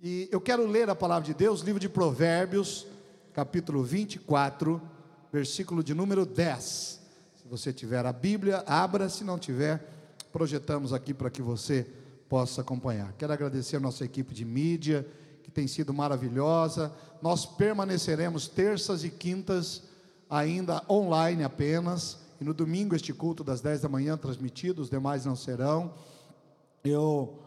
E eu quero ler a palavra de Deus, livro de Provérbios, capítulo 24, versículo de número 10. Se você tiver a Bíblia, abra, se não tiver, projetamos aqui para que você possa acompanhar. Quero agradecer a nossa equipe de mídia, que tem sido maravilhosa. Nós permaneceremos terças e quintas ainda online apenas, e no domingo este culto das 10 da manhã transmitido, os demais não serão. Eu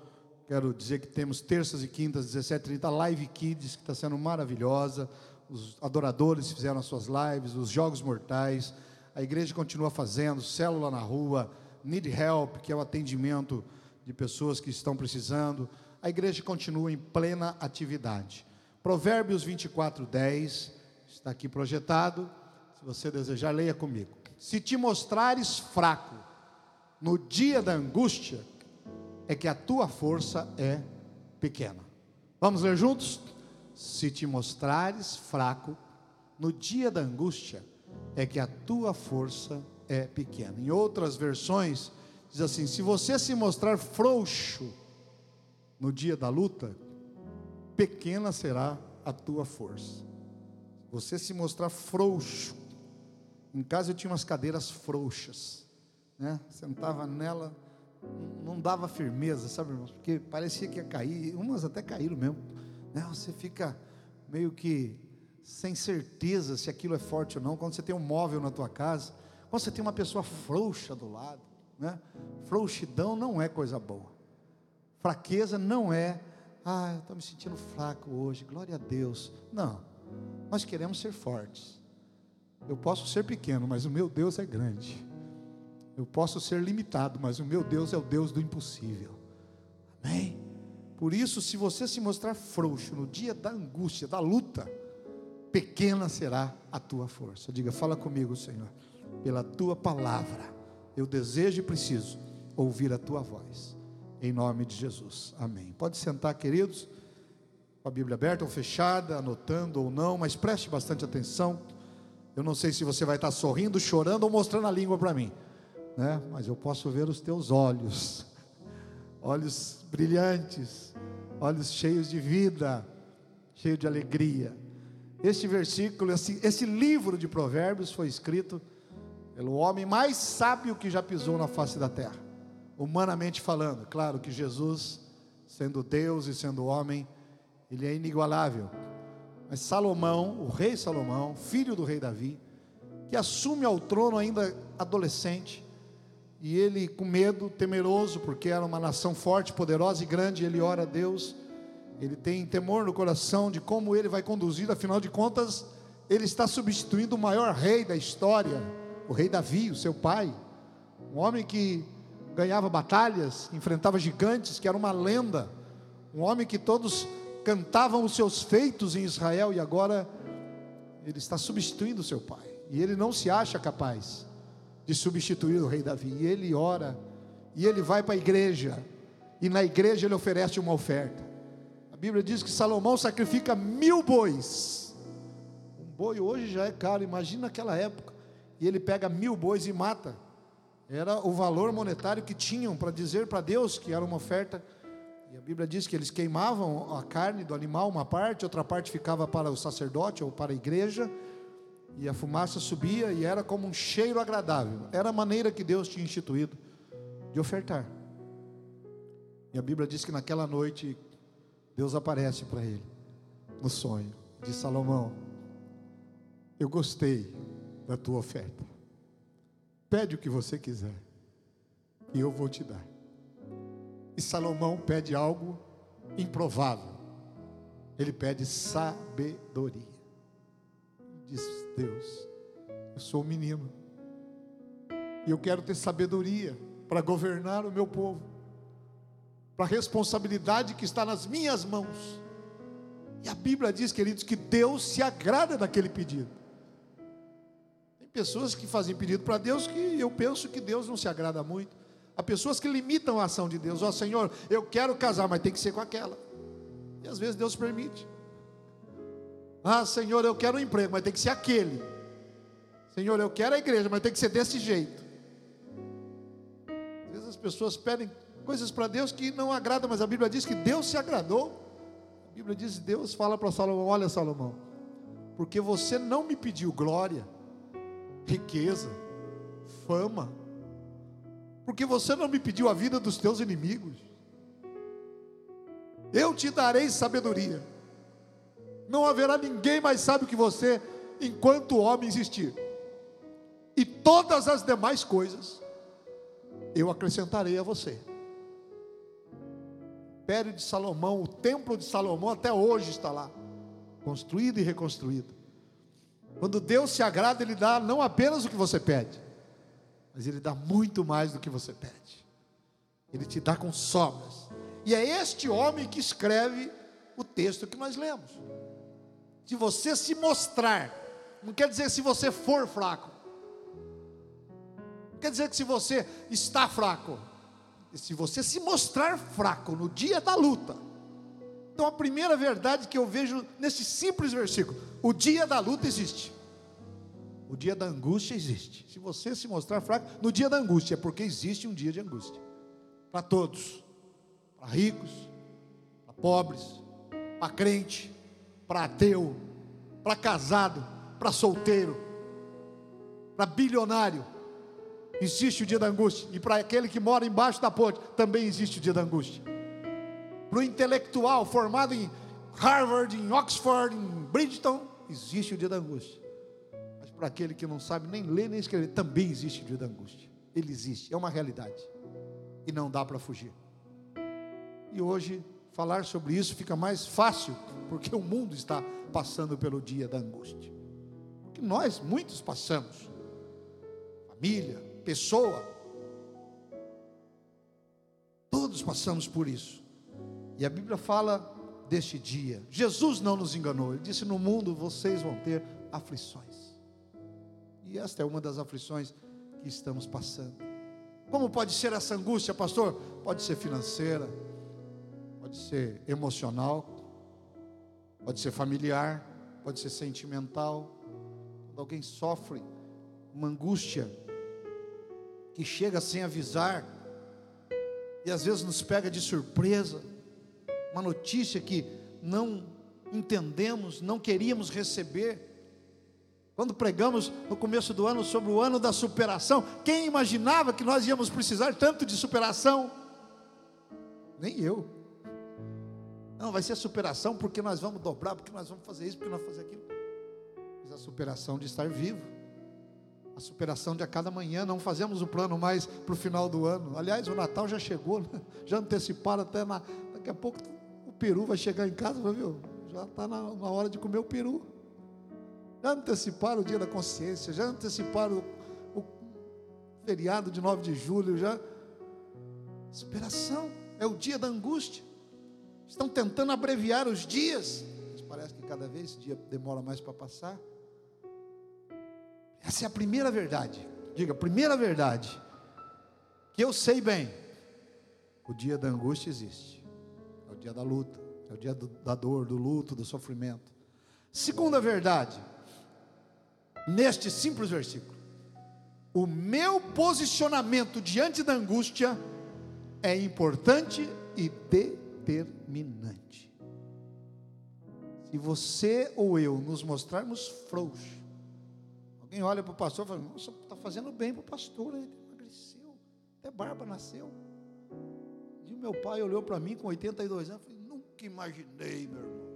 quero dizer que temos terças e quintas, 17h30, Live Kids, que está sendo maravilhosa. Os adoradores fizeram as suas lives, os jogos mortais. A igreja continua fazendo, célula na rua, Need Help, que é o atendimento de pessoas que estão precisando. A igreja continua em plena atividade. Provérbios 24, 10, está aqui projetado. Se você desejar, leia comigo. Se te mostrares fraco no dia da angústia, é que a tua força é pequena. Vamos ler juntos? Se te mostrares fraco no dia da angústia, é que a tua força é pequena. Em outras versões, diz assim: se você se mostrar frouxo no dia da luta, pequena será a tua força. Você se mostrar frouxo, em casa eu tinha umas cadeiras frouxas, né? Sentava nela, não dava firmeza, sabe, irmãos? Porque parecia que ia cair, umas até caíram mesmo. Né? Você fica meio que sem certeza se aquilo é forte ou não. Quando você tem um móvel na tua casa, quando você tem uma pessoa frouxa do lado, né? Frouxidão não é coisa boa. Fraqueza não é, ah, eu estou me sentindo fraco hoje, glória a Deus. Não, nós queremos ser fortes. Eu posso ser pequeno, mas o meu Deus é grande. Eu posso ser limitado, mas o meu Deus é o Deus do impossível. Amém? Por isso, se você se mostrar frouxo no dia da angústia, da luta, pequena será a tua força. Diga, fala comigo, Senhor, pela tua palavra. Eu desejo e preciso ouvir a tua voz. Em nome de Jesus. Amém. Pode sentar, queridos, com a Bíblia aberta ou fechada, anotando ou não, mas preste bastante atenção. Eu não sei se você vai estar sorrindo, chorando ou mostrando a língua para mim né? mas eu posso ver os teus olhos, olhos brilhantes, olhos cheios de vida, cheios de alegria. Este versículo, esse, esse livro de Provérbios foi escrito pelo homem mais sábio que já pisou na face da terra, humanamente falando. Claro que Jesus, sendo Deus e sendo homem, ele é inigualável. Mas Salomão, o rei Salomão, filho do rei Davi, que assume ao trono ainda adolescente, e ele, com medo, temeroso, porque era uma nação forte, poderosa e grande, ele ora a Deus. Ele tem temor no coração de como ele vai conduzir, afinal de contas, ele está substituindo o maior rei da história, o rei Davi, o seu pai. Um homem que ganhava batalhas, enfrentava gigantes, que era uma lenda. Um homem que todos cantavam os seus feitos em Israel e agora ele está substituindo o seu pai. E ele não se acha capaz de substituir o rei Davi. E ele ora, e ele vai para a igreja, e na igreja ele oferece uma oferta. A Bíblia diz que Salomão sacrifica mil bois. Um boi hoje já é caro, imagina naquela época. E ele pega mil bois e mata. Era o valor monetário que tinham para dizer para Deus que era uma oferta. E a Bíblia diz que eles queimavam a carne do animal, uma parte, outra parte ficava para o sacerdote ou para a igreja e a fumaça subia e era como um cheiro agradável. Era a maneira que Deus tinha instituído de ofertar. E a Bíblia diz que naquela noite Deus aparece para ele no sonho de Salomão. Eu gostei da tua oferta. Pede o que você quiser e eu vou te dar. E Salomão pede algo improvável. Ele pede sabedoria. Diz Deus, eu sou um menino. E eu quero ter sabedoria para governar o meu povo. Para a responsabilidade que está nas minhas mãos. E a Bíblia diz, queridos, que Deus se agrada daquele pedido. Tem pessoas que fazem pedido para Deus que eu penso que Deus não se agrada muito. Há pessoas que limitam a ação de Deus. Ó oh, Senhor, eu quero casar, mas tem que ser com aquela. E às vezes Deus permite. Ah, Senhor, eu quero um emprego, mas tem que ser aquele. Senhor, eu quero a igreja, mas tem que ser desse jeito. Às vezes as pessoas pedem coisas para Deus que não agradam, mas a Bíblia diz que Deus se agradou. A Bíblia diz: Deus fala para Salomão: Olha, Salomão, porque você não me pediu glória, riqueza, fama, porque você não me pediu a vida dos teus inimigos, eu te darei sabedoria. Não haverá ninguém mais sábio que você, enquanto o homem existir. E todas as demais coisas eu acrescentarei a você. Império de Salomão, o templo de Salomão até hoje está lá, construído e reconstruído. Quando Deus se agrada, Ele dá não apenas o que você pede, mas Ele dá muito mais do que você pede. Ele te dá com sobras. E é este homem que escreve o texto que nós lemos. De você se mostrar, não quer dizer se você for fraco, não quer dizer que se você está fraco, se você se mostrar fraco no dia da luta, então a primeira verdade que eu vejo nesse simples versículo: o dia da luta existe, o dia da angústia existe. Se você se mostrar fraco no dia da angústia, é porque existe um dia de angústia. Para todos, para ricos, para pobres, para crente, para ateu, para casado, para solteiro, para bilionário existe o dia da angústia. E para aquele que mora embaixo da ponte, também existe o dia da angústia. Para o intelectual formado em Harvard, em Oxford, em Bridgeton, existe o dia da angústia. Mas para aquele que não sabe nem ler nem escrever, também existe o dia da angústia. Ele existe, é uma realidade. E não dá para fugir. E hoje, falar sobre isso fica mais fácil, porque o mundo está passando pelo dia da angústia. Porque nós, muitos, passamos. Família, pessoa. Todos passamos por isso. E a Bíblia fala deste dia. Jesus não nos enganou. Ele disse: No mundo vocês vão ter aflições. E esta é uma das aflições que estamos passando. Como pode ser essa angústia, pastor? Pode ser financeira, pode ser emocional, pode ser familiar, pode ser sentimental. Quando alguém sofre uma angústia que chega sem avisar, e às vezes nos pega de surpresa, uma notícia que não entendemos, não queríamos receber. Quando pregamos no começo do ano sobre o ano da superação, quem imaginava que nós íamos precisar tanto de superação? Nem eu. Não, vai ser superação porque nós vamos dobrar, porque nós vamos fazer isso, porque nós vamos fazer aquilo. Mas a superação de estar vivo a superação de a cada manhã, não fazemos o plano mais para o final do ano. Aliás, o Natal já chegou, né? já anteciparam até na. Daqui a pouco o peru vai chegar em casa, viu? Já está na, na, hora de comer o peru. Já anteciparam o dia da consciência, já anteciparam o, o feriado de 9 de julho, já. Superação, é o dia da angústia. Estão tentando abreviar os dias. Mas parece que cada vez esse dia demora mais para passar. Essa é a primeira verdade. Diga, primeira verdade. Que eu sei bem. O dia da angústia existe. É o dia da luta. É o dia do, da dor, do luto, do sofrimento. Segunda verdade. Neste simples versículo. O meu posicionamento diante da angústia é importante e determinante. Se você ou eu nos mostrarmos frouxos, Alguém olha para o pastor e fala: Nossa, está fazendo bem para o pastor, ele emagreceu, até barba nasceu. E o meu pai olhou para mim com 82 anos e falou: Nunca imaginei, meu irmão,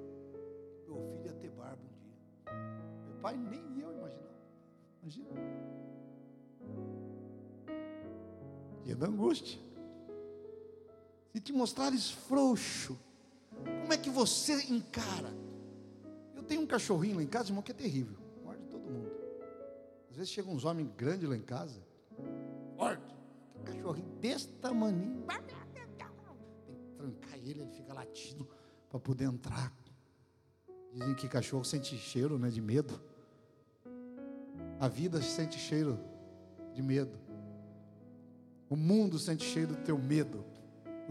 que meu filho ia ter barba um dia. Meu pai nem eu imaginava. Imagina. Dia da angústia. Se te mostrares frouxo, como é que você encara? Eu tenho um cachorrinho lá em casa, irmão, que é terrível. Às vezes chegam uns homens grandes lá em casa, forte, cachorrinho desse tamanho, tem que trancar ele, ele fica latindo para poder entrar. Dizem que cachorro sente cheiro né, de medo. A vida sente cheiro de medo. O mundo sente cheiro do teu medo.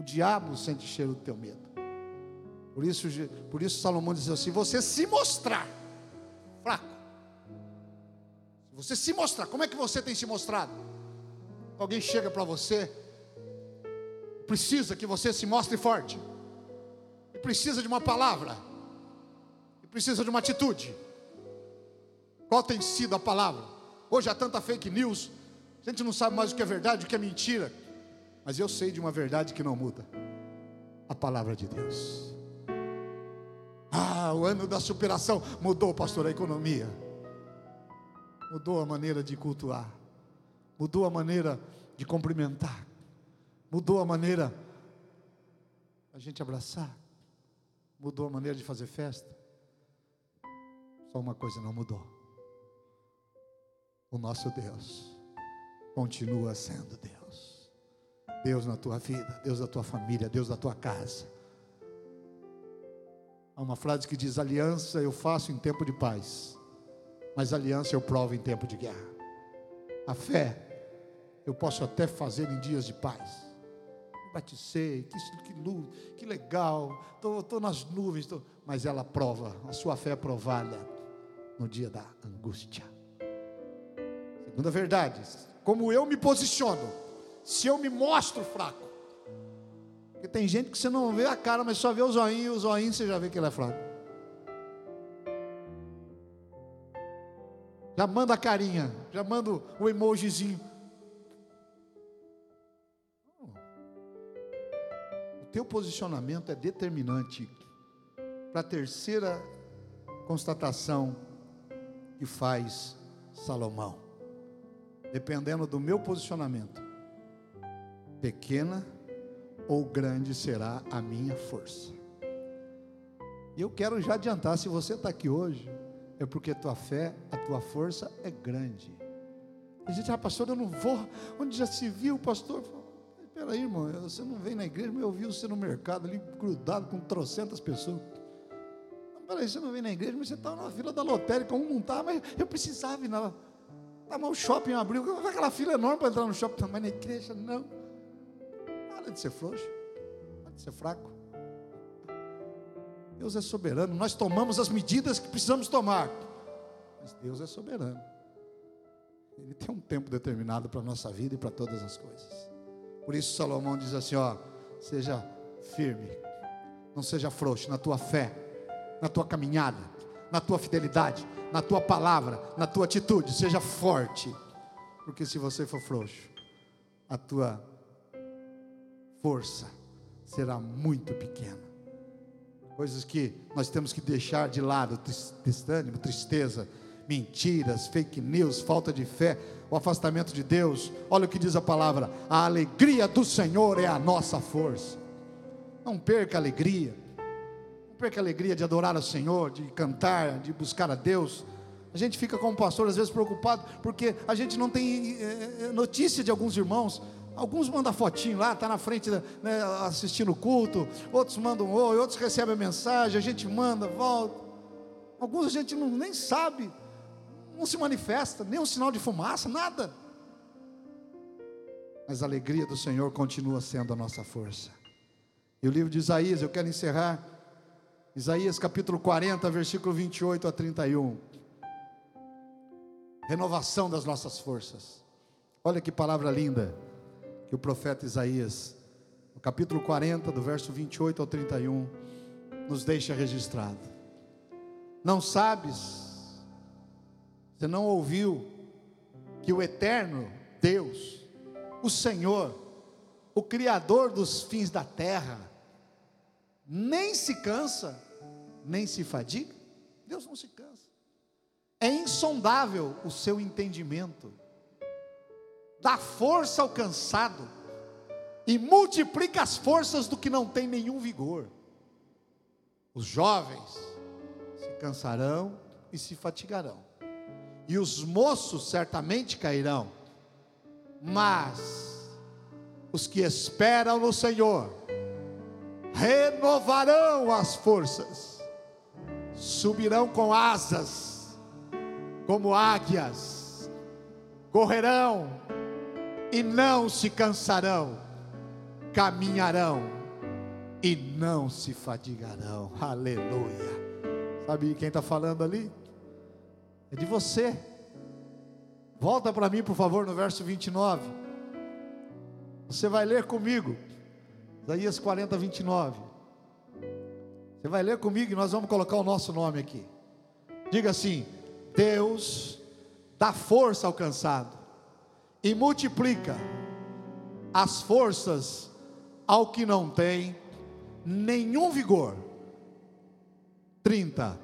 O diabo sente cheiro do teu medo. Por isso, por isso Salomão diz assim: você se mostrar fraco, você se mostrar, como é que você tem se mostrado? Alguém chega para você, precisa que você se mostre forte. precisa de uma palavra, que precisa de uma atitude. Qual tem sido a palavra? Hoje há tanta fake news, a gente não sabe mais o que é verdade, o que é mentira. Mas eu sei de uma verdade que não muda: a palavra de Deus. Ah, o ano da superação mudou, pastor, a economia, mudou a maneira de cultuar, mudou a maneira de cumprimentar, mudou a maneira a gente abraçar, mudou a maneira de fazer festa. Só uma coisa não mudou: o nosso Deus continua sendo Deus. Deus na tua vida, Deus na tua família, Deus na tua casa. Há uma frase que diz: Aliança eu faço em tempo de paz, mas aliança eu provo em tempo de guerra. A fé eu posso até fazer em dias de paz. Me batizei, que, que, que legal, estou nas nuvens, tô, mas ela prova, a sua fé é no dia da angústia. Segunda verdade, como eu me posiciono, se eu me mostro fraco. Porque tem gente que você não vê a cara, mas só vê o zoinho, o zoinho você já vê que ele é fraco. Já manda a carinha, já manda o emojizinho. O teu posicionamento é determinante para a terceira constatação que faz Salomão dependendo do meu posicionamento, pequena ou grande será a minha força. E eu quero já adiantar: se você está aqui hoje, é porque tua fé, a tua força é grande. A gente, ah, pastor, eu não vou. Onde já se viu, pastor? Espera aí, irmão, você não vem na igreja, mas eu vi você no mercado ali, grudado com trocentas pessoas. Peraí, você não vem na igreja, mas você estava tá na fila da lotérica, um não está, mas eu precisava ir na Tá, mas o shopping abriu, aquela fila enorme para entrar no shopping, mas na igreja não. Para de ser frouxo, para de ser fraco. Deus é soberano, nós tomamos as medidas que precisamos tomar, mas Deus é soberano. Ele tem um tempo determinado para a nossa vida e para todas as coisas. Por isso Salomão diz assim: ó, seja firme, não seja frouxo na tua fé, na tua caminhada, na tua fidelidade, na tua palavra, na tua atitude, seja forte, porque se você for frouxo, a tua força será muito pequena. Coisas que nós temos que deixar de lado, desânimo, tristeza, mentiras, fake news, falta de fé, o afastamento de Deus. Olha o que diz a palavra: a alegria do Senhor é a nossa força. Não perca a alegria perca a alegria de adorar ao Senhor, de cantar, de buscar a Deus. A gente fica como pastor às vezes preocupado porque a gente não tem é, notícia de alguns irmãos. Alguns mandam fotinho lá, está na frente né, assistindo o culto, outros mandam oi, outros recebem a mensagem, a gente manda, volta. Alguns a gente não, nem sabe, não se manifesta, nem um sinal de fumaça, nada. Mas a alegria do Senhor continua sendo a nossa força. E o livro de Isaías, eu quero encerrar Isaías capítulo 40, versículo 28 a 31. Renovação das nossas forças. Olha que palavra linda que o profeta Isaías, no capítulo 40, do verso 28 ao 31, nos deixa registrado. Não sabes, você não ouviu que o eterno Deus, o Senhor, o Criador dos fins da terra, nem se cansa, nem se fadiga. Deus não se cansa. É insondável o seu entendimento, dá força ao cansado e multiplica as forças do que não tem nenhum vigor. Os jovens se cansarão e se fatigarão, e os moços certamente cairão, mas os que esperam no Senhor, renovarão as forças, subirão com asas, como águias, correrão e não se cansarão, caminharão e não se fadigarão. Aleluia. Sabe quem está falando ali? É de você. Volta para mim, por favor, no verso 29. Você vai ler comigo. Isaías 40, 29. Você vai ler comigo e nós vamos colocar o nosso nome aqui. Diga assim: Deus dá força ao cansado e multiplica as forças ao que não tem nenhum vigor. 30.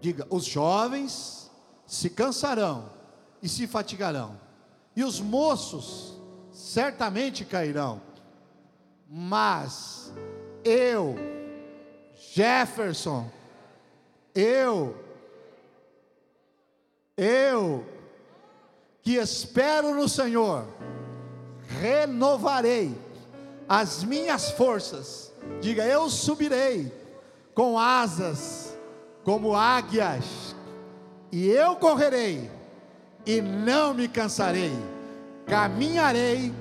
Diga: os jovens se cansarão e se fatigarão, e os moços certamente cairão, mas eu, Jefferson, eu, eu, que espero no Senhor, renovarei as minhas forças. Diga, eu subirei com asas como águias, e eu correrei e não me cansarei, caminharei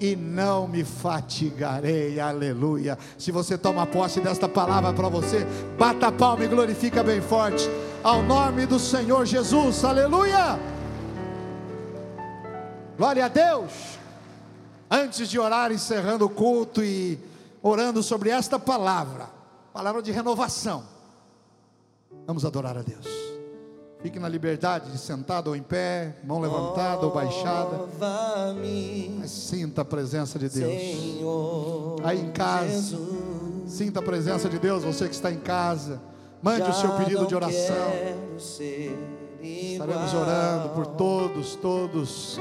e não me fatigarei, aleluia. Se você toma posse desta palavra para você, bata a palma e glorifica bem forte, ao nome do Senhor Jesus, aleluia. Glória a Deus. Antes de orar, encerrando o culto e orando sobre esta palavra, palavra de renovação, vamos adorar a Deus. Fique na liberdade de sentado ou em pé, mão levantada ou baixada. Mas sinta a presença de Deus. Aí em casa, sinta a presença de Deus, você que está em casa. Mande o seu pedido de oração. Estaremos orando por todos, todos.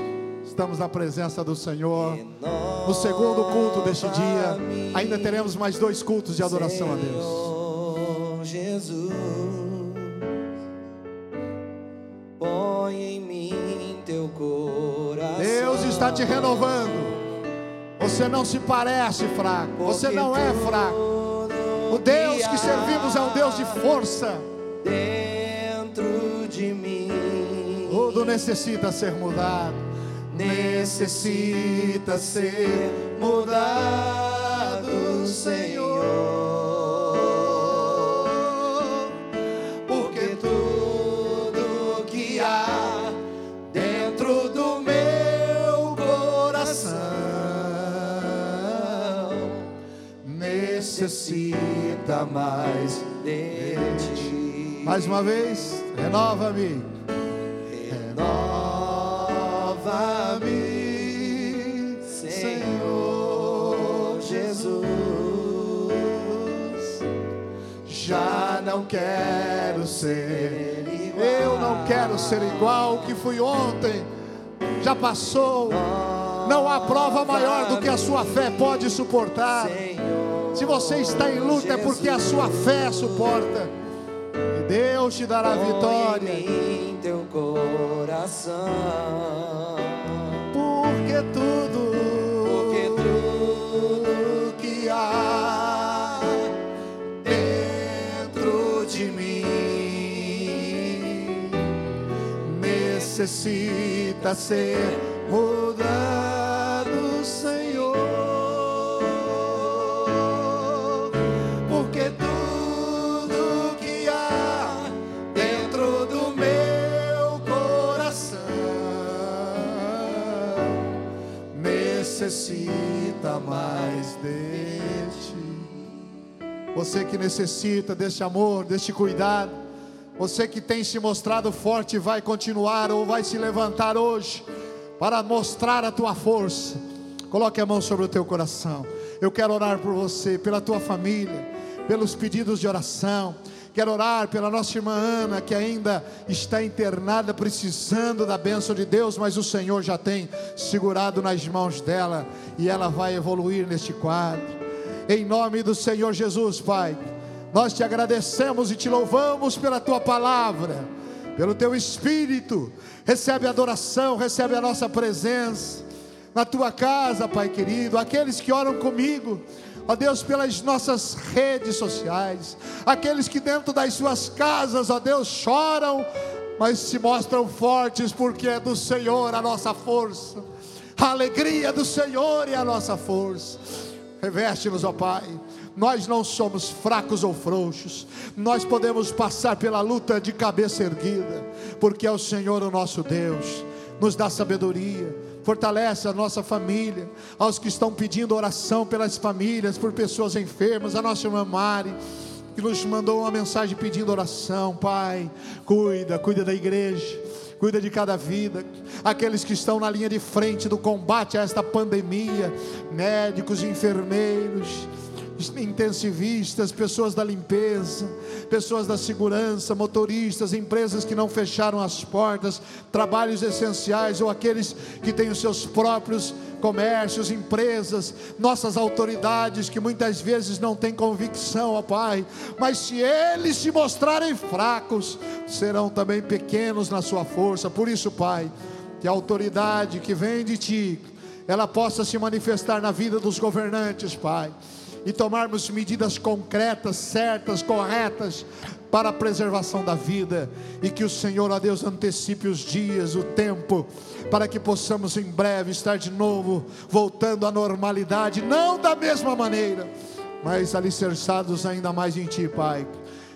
Estamos na presença do Senhor. No segundo culto deste dia, ainda teremos mais dois cultos de adoração a Deus. Jesus, põe em mim teu coração. Deus está te renovando. Você não se parece fraco. Você não é fraco. O Deus que servimos é um Deus de força. Dentro de mim, tudo necessita ser mudado. Necessita ser mudado, Senhor. Porque tudo que há dentro do meu coração necessita mais de ti. Mais uma vez, renova-me. Renova-me, não quero ser igual. Eu não quero ser igual que fui ontem. Já passou. Não há prova maior do que a sua fé pode suportar. Se você está em luta é porque a sua fé suporta. E Deus te dará vitória. Em teu coração. Necessita ser mudado, Senhor. Porque tudo que há dentro do meu coração necessita mais de ti. Você que necessita deste amor, deste cuidado, você que tem se mostrado forte, vai continuar ou vai se levantar hoje para mostrar a tua força. Coloque a mão sobre o teu coração. Eu quero orar por você, pela tua família, pelos pedidos de oração. Quero orar pela nossa irmã Ana, que ainda está internada, precisando da bênção de Deus, mas o Senhor já tem segurado nas mãos dela e ela vai evoluir neste quadro. Em nome do Senhor Jesus, Pai, nós te agradecemos e te louvamos pela tua palavra, pelo teu espírito. Recebe a adoração, recebe a nossa presença na tua casa, Pai querido. Aqueles que oram comigo, ó Deus, pelas nossas redes sociais, aqueles que dentro das suas casas, ó Deus, choram, mas se mostram fortes, porque é do Senhor a nossa força, a alegria do Senhor e a nossa força. Reveste-nos, ó Pai. Nós não somos fracos ou frouxos, nós podemos passar pela luta de cabeça erguida, porque é o Senhor o nosso Deus, nos dá sabedoria, fortalece a nossa família, aos que estão pedindo oração pelas famílias, por pessoas enfermas, a nossa irmã Mari que nos mandou uma mensagem pedindo oração, Pai, cuida, cuida da igreja, cuida de cada vida, aqueles que estão na linha de frente do combate a esta pandemia, médicos, enfermeiros, intensivistas, pessoas da limpeza, pessoas da segurança, motoristas, empresas que não fecharam as portas, trabalhos essenciais ou aqueles que têm os seus próprios comércios, empresas, nossas autoridades que muitas vezes não têm convicção, ó Pai, mas se eles se mostrarem fracos, serão também pequenos na sua força. Por isso, Pai, que a autoridade que vem de Ti, ela possa se manifestar na vida dos governantes, Pai e tomarmos medidas concretas, certas, corretas para a preservação da vida e que o Senhor, a Deus, antecipe os dias, o tempo, para que possamos em breve estar de novo voltando à normalidade, não da mesma maneira, mas alicerçados ainda mais em Ti, Pai.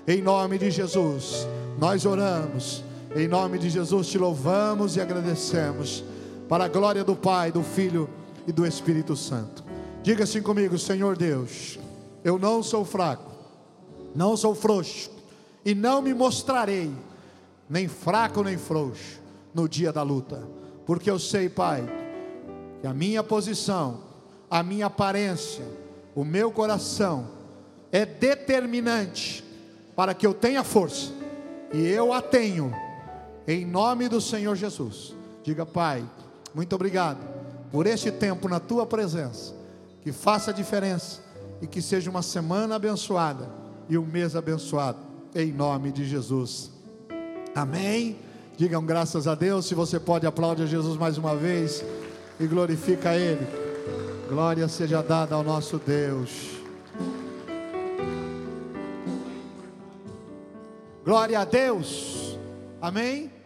Em nome de Jesus, nós oramos. Em nome de Jesus te louvamos e agradecemos. Para a glória do Pai, do Filho e do Espírito Santo. Diga assim comigo, Senhor Deus, eu não sou fraco, não sou frouxo, e não me mostrarei nem fraco nem frouxo no dia da luta, porque eu sei, Pai, que a minha posição, a minha aparência, o meu coração é determinante para que eu tenha força, e eu a tenho, em nome do Senhor Jesus. Diga, Pai, muito obrigado por este tempo na tua presença que faça diferença e que seja uma semana abençoada e um mês abençoado, em nome de Jesus. Amém. Digam graças a Deus. Se você pode, aplaude a Jesus mais uma vez e glorifica a Ele. Glória seja dada ao nosso Deus. Glória a Deus. Amém.